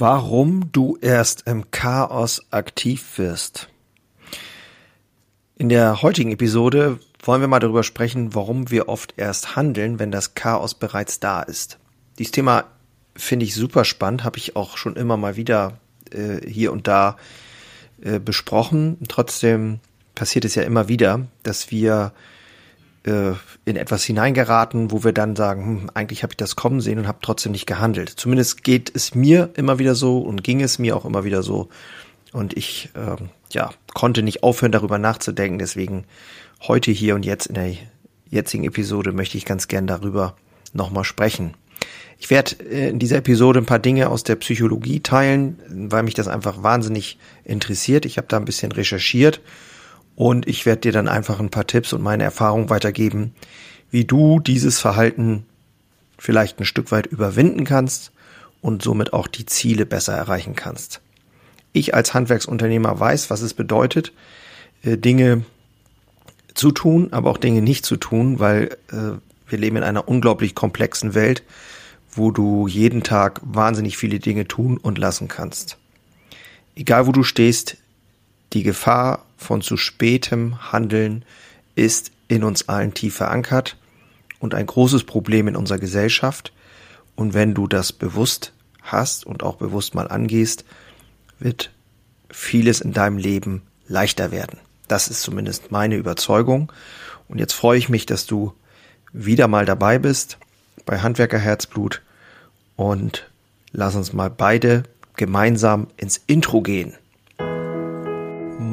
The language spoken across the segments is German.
Warum du erst im Chaos aktiv wirst. In der heutigen Episode wollen wir mal darüber sprechen, warum wir oft erst handeln, wenn das Chaos bereits da ist. Dieses Thema finde ich super spannend, habe ich auch schon immer mal wieder äh, hier und da äh, besprochen. Trotzdem passiert es ja immer wieder, dass wir äh, in etwas hineingeraten, wo wir dann sagen, hm, eigentlich habe ich das kommen sehen und habe trotzdem nicht gehandelt. Zumindest geht es mir immer wieder so und ging es mir auch immer wieder so. Und ich äh, ja, konnte nicht aufhören, darüber nachzudenken. Deswegen heute hier und jetzt in der jetzigen Episode möchte ich ganz gern darüber nochmal sprechen. Ich werde äh, in dieser Episode ein paar Dinge aus der Psychologie teilen, weil mich das einfach wahnsinnig interessiert. Ich habe da ein bisschen recherchiert und ich werde dir dann einfach ein paar Tipps und meine Erfahrungen weitergeben, wie du dieses Verhalten vielleicht ein Stück weit überwinden kannst und somit auch die Ziele besser erreichen kannst. Ich als Handwerksunternehmer weiß, was es bedeutet, äh, Dinge zu tun, aber auch Dinge nicht zu tun, weil äh, wir leben in einer unglaublich komplexen Welt, wo du jeden Tag wahnsinnig viele Dinge tun und lassen kannst. Egal wo du stehst, die Gefahr von zu spätem Handeln ist in uns allen tief verankert und ein großes Problem in unserer Gesellschaft. Und wenn du das bewusst hast und auch bewusst mal angehst, wird vieles in deinem Leben leichter werden. Das ist zumindest meine Überzeugung. Und jetzt freue ich mich, dass du wieder mal dabei bist bei Handwerker Herzblut und lass uns mal beide gemeinsam ins Intro gehen.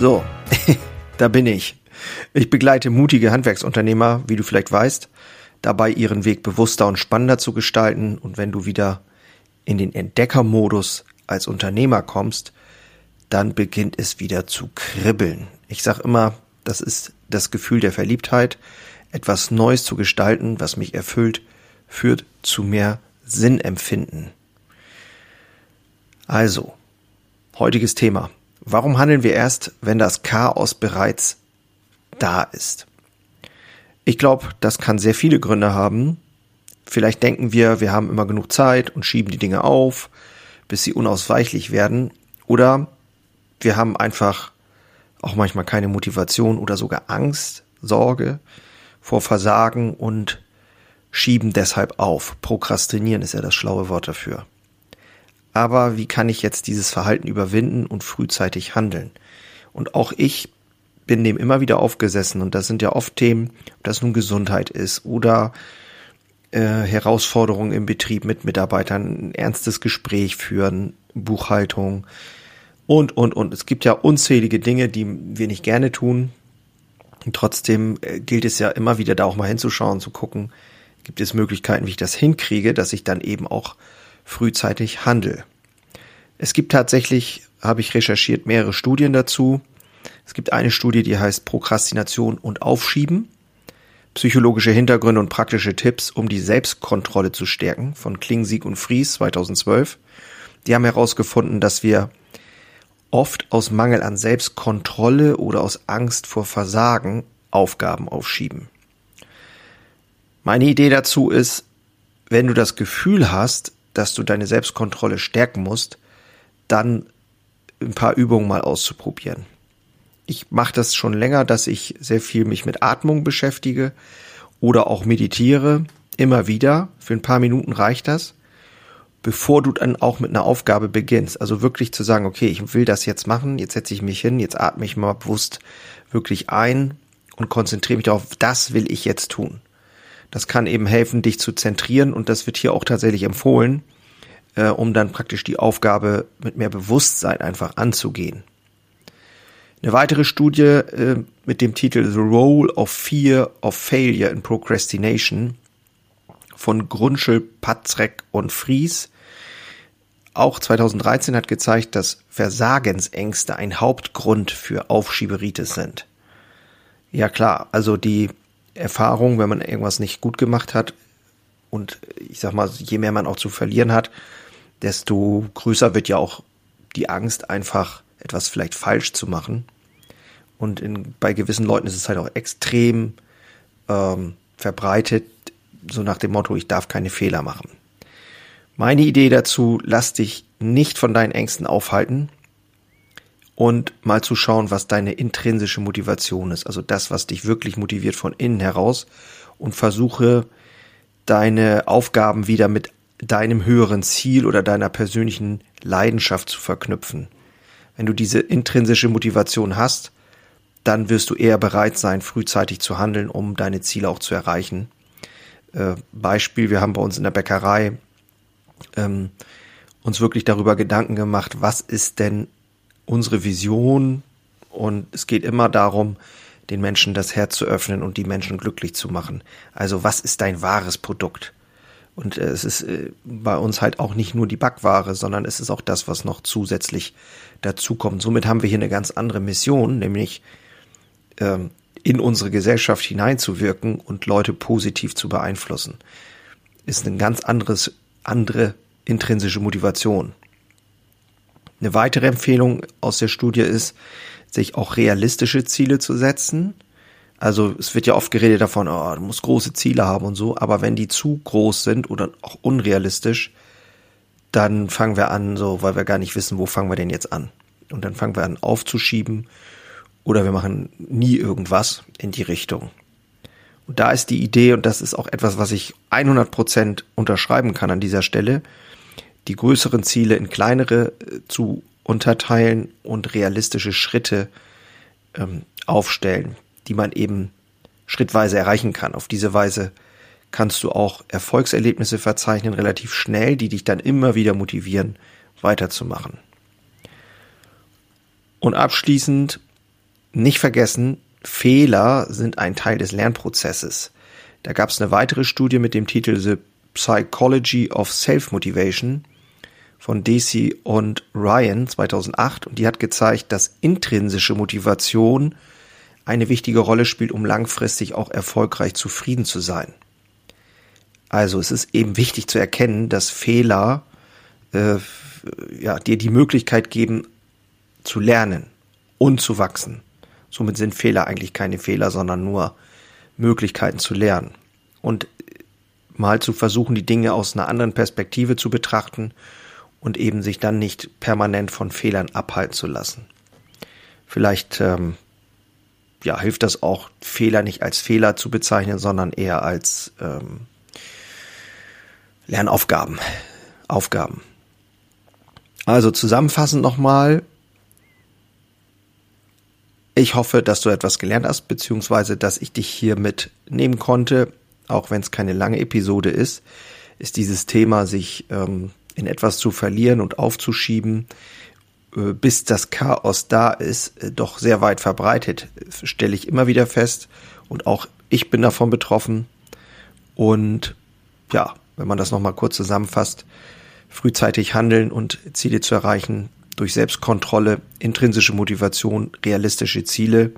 So, da bin ich. Ich begleite mutige Handwerksunternehmer, wie du vielleicht weißt, dabei ihren Weg bewusster und spannender zu gestalten. Und wenn du wieder in den Entdeckermodus als Unternehmer kommst, dann beginnt es wieder zu kribbeln. Ich sag immer, das ist das Gefühl der Verliebtheit. Etwas Neues zu gestalten, was mich erfüllt, führt zu mehr Sinnempfinden. Also, heutiges Thema. Warum handeln wir erst, wenn das Chaos bereits da ist? Ich glaube, das kann sehr viele Gründe haben. Vielleicht denken wir, wir haben immer genug Zeit und schieben die Dinge auf, bis sie unausweichlich werden. Oder wir haben einfach auch manchmal keine Motivation oder sogar Angst, Sorge vor Versagen und schieben deshalb auf. Prokrastinieren ist ja das schlaue Wort dafür aber wie kann ich jetzt dieses Verhalten überwinden und frühzeitig handeln? Und auch ich bin dem immer wieder aufgesessen und das sind ja oft Themen, ob das nun Gesundheit ist oder äh, Herausforderungen im Betrieb mit Mitarbeitern, ein ernstes Gespräch führen, Buchhaltung und, und, und. Es gibt ja unzählige Dinge, die wir nicht gerne tun. Und trotzdem äh, gilt es ja immer wieder da auch mal hinzuschauen, zu gucken, gibt es Möglichkeiten, wie ich das hinkriege, dass ich dann eben auch frühzeitig handel. Es gibt tatsächlich, habe ich recherchiert, mehrere Studien dazu. Es gibt eine Studie, die heißt Prokrastination und Aufschieben. Psychologische Hintergründe und praktische Tipps, um die Selbstkontrolle zu stärken, von Klingsieg und Fries 2012. Die haben herausgefunden, dass wir oft aus Mangel an Selbstkontrolle oder aus Angst vor Versagen Aufgaben aufschieben. Meine Idee dazu ist, wenn du das Gefühl hast, dass du deine Selbstkontrolle stärken musst, dann ein paar Übungen mal auszuprobieren. Ich mache das schon länger, dass ich sehr viel mich mit Atmung beschäftige oder auch meditiere. Immer wieder. Für ein paar Minuten reicht das. Bevor du dann auch mit einer Aufgabe beginnst. Also wirklich zu sagen, okay, ich will das jetzt machen, jetzt setze ich mich hin, jetzt atme ich mal bewusst wirklich ein und konzentriere mich darauf, das will ich jetzt tun. Das kann eben helfen, dich zu zentrieren und das wird hier auch tatsächlich empfohlen, äh, um dann praktisch die Aufgabe mit mehr Bewusstsein einfach anzugehen. Eine weitere Studie äh, mit dem Titel The Role of Fear of Failure in Procrastination von Grunschel, Patzreck und Fries auch 2013 hat gezeigt, dass Versagensängste ein Hauptgrund für Aufschieberitis sind. Ja klar, also die Erfahrung, wenn man irgendwas nicht gut gemacht hat und ich sag mal, je mehr man auch zu verlieren hat, desto größer wird ja auch die Angst, einfach etwas vielleicht falsch zu machen. Und in, bei gewissen Leuten ist es halt auch extrem ähm, verbreitet, so nach dem Motto, ich darf keine Fehler machen. Meine Idee dazu, lass dich nicht von deinen Ängsten aufhalten und mal zu schauen, was deine intrinsische Motivation ist, also das, was dich wirklich motiviert von innen heraus und versuche deine Aufgaben wieder mit deinem höheren Ziel oder deiner persönlichen Leidenschaft zu verknüpfen. Wenn du diese intrinsische Motivation hast, dann wirst du eher bereit sein, frühzeitig zu handeln, um deine Ziele auch zu erreichen. Äh, Beispiel, wir haben bei uns in der Bäckerei ähm, uns wirklich darüber Gedanken gemacht, was ist denn unsere Vision? Und es geht immer darum, den Menschen das Herz zu öffnen und die Menschen glücklich zu machen. Also was ist dein wahres Produkt? Und äh, es ist äh, bei uns halt auch nicht nur die Backware, sondern es ist auch das, was noch zusätzlich dazukommt. Somit haben wir hier eine ganz andere Mission, nämlich ähm, in unsere Gesellschaft hineinzuwirken und Leute positiv zu beeinflussen. Ist ein ganz anderes andere intrinsische Motivation. Eine weitere Empfehlung aus der Studie ist, sich auch realistische Ziele zu setzen. Also es wird ja oft geredet davon, oh, du musst große Ziele haben und so, aber wenn die zu groß sind oder auch unrealistisch, dann fangen wir an, so, weil wir gar nicht wissen, wo fangen wir denn jetzt an. Und dann fangen wir an aufzuschieben oder wir machen nie irgendwas in die Richtung. Und da ist die Idee, und das ist auch etwas, was ich 100 Prozent unterschreiben kann an dieser Stelle, die größeren Ziele in kleinere äh, zu unterteilen und realistische Schritte ähm, aufstellen, die man eben schrittweise erreichen kann. Auf diese Weise kannst du auch Erfolgserlebnisse verzeichnen, relativ schnell, die dich dann immer wieder motivieren, weiterzumachen. Und abschließend nicht vergessen, Fehler sind ein Teil des Lernprozesses. Da gab es eine weitere Studie mit dem Titel The Psychology of Self-Motivation von Deci und Ryan 2008 und die hat gezeigt, dass intrinsische Motivation eine wichtige Rolle spielt, um langfristig auch erfolgreich zufrieden zu sein. Also es ist eben wichtig zu erkennen, dass Fehler äh, ja, dir die Möglichkeit geben zu lernen und zu wachsen. Somit sind Fehler eigentlich keine Fehler, sondern nur Möglichkeiten zu lernen. Und mal zu versuchen, die Dinge aus einer anderen Perspektive zu betrachten und eben sich dann nicht permanent von Fehlern abhalten zu lassen. Vielleicht ähm, ja, hilft das auch, Fehler nicht als Fehler zu bezeichnen, sondern eher als ähm, Lernaufgaben. Aufgaben. Also zusammenfassend nochmal, ich hoffe, dass du etwas gelernt hast, beziehungsweise dass ich dich hier mitnehmen konnte, auch wenn es keine lange Episode ist, ist dieses Thema, sich ähm, in etwas zu verlieren und aufzuschieben, äh, bis das Chaos da ist, äh, doch sehr weit verbreitet, stelle ich immer wieder fest. Und auch ich bin davon betroffen. Und ja, wenn man das nochmal kurz zusammenfasst, frühzeitig handeln und Ziele zu erreichen, durch Selbstkontrolle, intrinsische Motivation, realistische Ziele.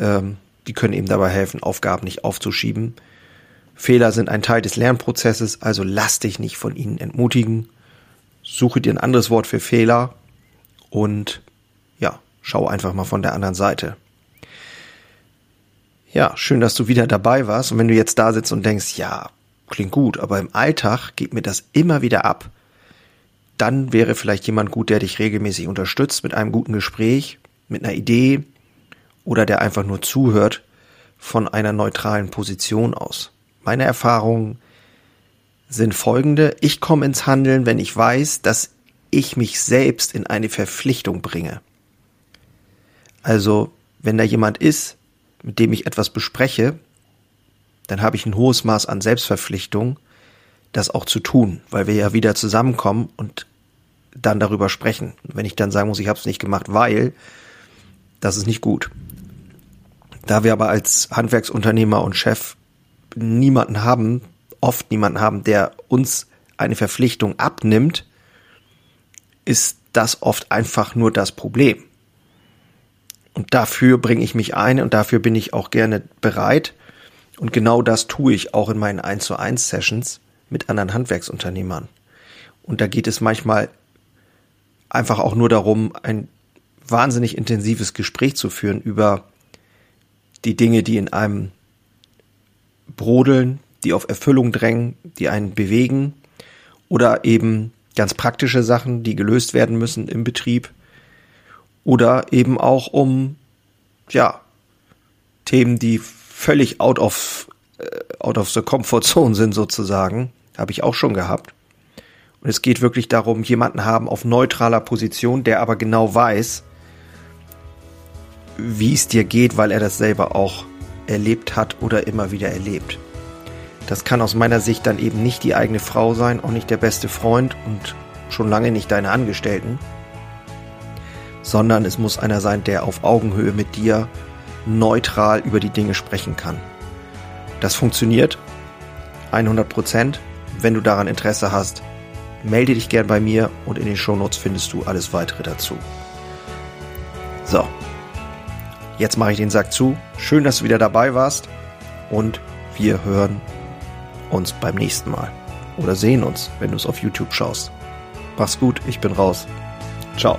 Ähm, die können eben dabei helfen, Aufgaben nicht aufzuschieben. Fehler sind ein Teil des Lernprozesses, also lass dich nicht von ihnen entmutigen. Suche dir ein anderes Wort für Fehler und ja, schau einfach mal von der anderen Seite. Ja, schön, dass du wieder dabei warst. Und wenn du jetzt da sitzt und denkst, ja, klingt gut, aber im Alltag geht mir das immer wieder ab, dann wäre vielleicht jemand gut, der dich regelmäßig unterstützt mit einem guten Gespräch, mit einer Idee oder der einfach nur zuhört von einer neutralen Position aus. Meine Erfahrungen sind folgende. Ich komme ins Handeln, wenn ich weiß, dass ich mich selbst in eine Verpflichtung bringe. Also, wenn da jemand ist, mit dem ich etwas bespreche, dann habe ich ein hohes Maß an Selbstverpflichtung, das auch zu tun, weil wir ja wieder zusammenkommen und dann darüber sprechen. Wenn ich dann sagen muss, ich habe es nicht gemacht, weil, das ist nicht gut. Da wir aber als Handwerksunternehmer und Chef niemanden haben, oft niemanden haben, der uns eine Verpflichtung abnimmt, ist das oft einfach nur das Problem. Und dafür bringe ich mich ein und dafür bin ich auch gerne bereit. Und genau das tue ich auch in meinen 1 zu 1 Sessions mit anderen Handwerksunternehmern. Und da geht es manchmal einfach auch nur darum, ein wahnsinnig intensives Gespräch zu führen über die Dinge, die in einem brodeln, die auf Erfüllung drängen, die einen bewegen oder eben ganz praktische Sachen, die gelöst werden müssen im Betrieb oder eben auch um ja Themen, die völlig out of äh, out of the comfort zone sind sozusagen, habe ich auch schon gehabt. Und es geht wirklich darum, jemanden haben auf neutraler Position, der aber genau weiß, wie es dir geht, weil er das selber auch erlebt hat oder immer wieder erlebt. Das kann aus meiner Sicht dann eben nicht die eigene Frau sein, auch nicht der beste Freund und schon lange nicht deine Angestellten, sondern es muss einer sein, der auf Augenhöhe mit dir neutral über die Dinge sprechen kann. Das funktioniert 100 Prozent. Wenn du daran Interesse hast, melde dich gern bei mir und in den Shownotes findest du alles weitere dazu. So, jetzt mache ich den Sack zu. Schön, dass du wieder dabei warst und wir hören uns beim nächsten Mal. Oder sehen uns, wenn du es auf YouTube schaust. Mach's gut, ich bin raus. Ciao.